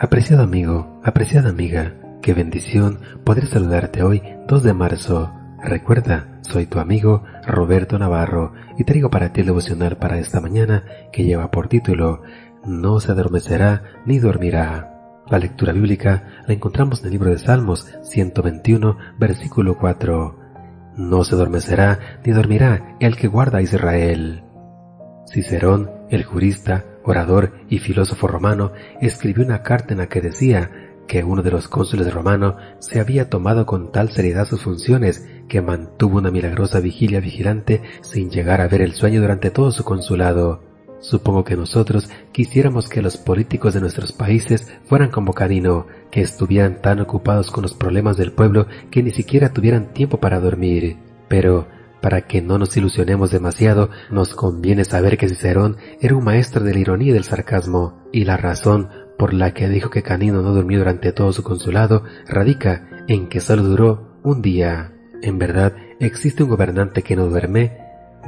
Apreciado amigo, apreciada amiga, qué bendición poder saludarte hoy 2 de marzo. Recuerda, soy tu amigo Roberto Navarro y traigo para ti el devocional para esta mañana que lleva por título No se adormecerá ni dormirá. La lectura bíblica la encontramos en el libro de Salmos 121, versículo 4. No se adormecerá ni dormirá el que guarda a Israel. Cicerón, el jurista, orador y filósofo romano, escribió una carta en la que decía que uno de los cónsules romanos se había tomado con tal seriedad sus funciones que mantuvo una milagrosa vigilia vigilante sin llegar a ver el sueño durante todo su consulado. Supongo que nosotros quisiéramos que los políticos de nuestros países fueran como Canino, que estuvieran tan ocupados con los problemas del pueblo que ni siquiera tuvieran tiempo para dormir. Pero, para que no nos ilusionemos demasiado, nos conviene saber que Cicerón era un maestro de la ironía y del sarcasmo, y la razón por la que dijo que Canino no durmió durante todo su consulado radica en que solo duró un día. En verdad, existe un gobernante que no duerme.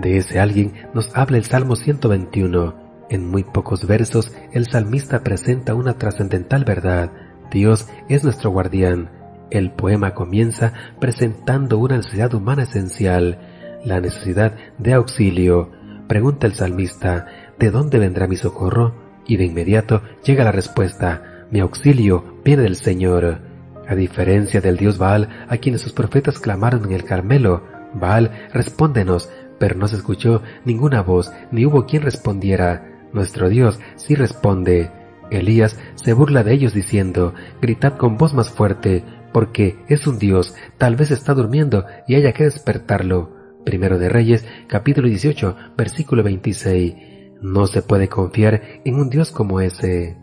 De ese alguien nos habla el Salmo 121. En muy pocos versos, el salmista presenta una trascendental verdad. Dios es nuestro guardián. El poema comienza presentando una necesidad humana esencial, la necesidad de auxilio. Pregunta el salmista, ¿de dónde vendrá mi socorro? Y de inmediato llega la respuesta, mi auxilio viene del Señor. A diferencia del dios Baal, a quienes sus profetas clamaron en el Carmelo, Baal, respóndenos, pero no se escuchó ninguna voz, ni hubo quien respondiera. Nuestro Dios sí responde. Elías se burla de ellos diciendo, gritad con voz más fuerte, porque es un Dios, tal vez está durmiendo y haya que despertarlo. Primero de Reyes, capítulo 18, versículo 26. No se puede confiar en un Dios como ese.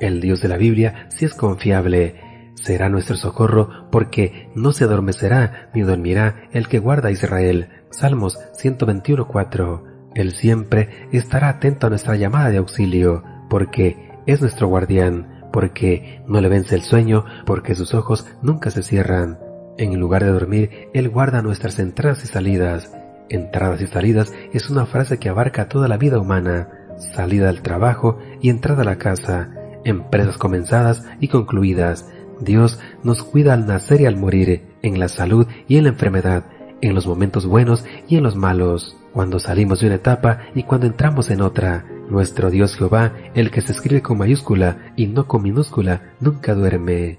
El Dios de la Biblia sí es confiable. Será nuestro socorro porque no se adormecerá ni dormirá el que guarda a Israel. Salmos 121.4. Él siempre estará atento a nuestra llamada de auxilio porque es nuestro guardián, porque no le vence el sueño, porque sus ojos nunca se cierran. En lugar de dormir, Él guarda nuestras entradas y salidas. Entradas y salidas es una frase que abarca toda la vida humana, salida al trabajo y entrada a la casa, empresas comenzadas y concluidas. Dios nos cuida al nacer y al morir, en la salud y en la enfermedad, en los momentos buenos y en los malos, cuando salimos de una etapa y cuando entramos en otra. Nuestro Dios Jehová, el que se escribe con mayúscula y no con minúscula, nunca duerme.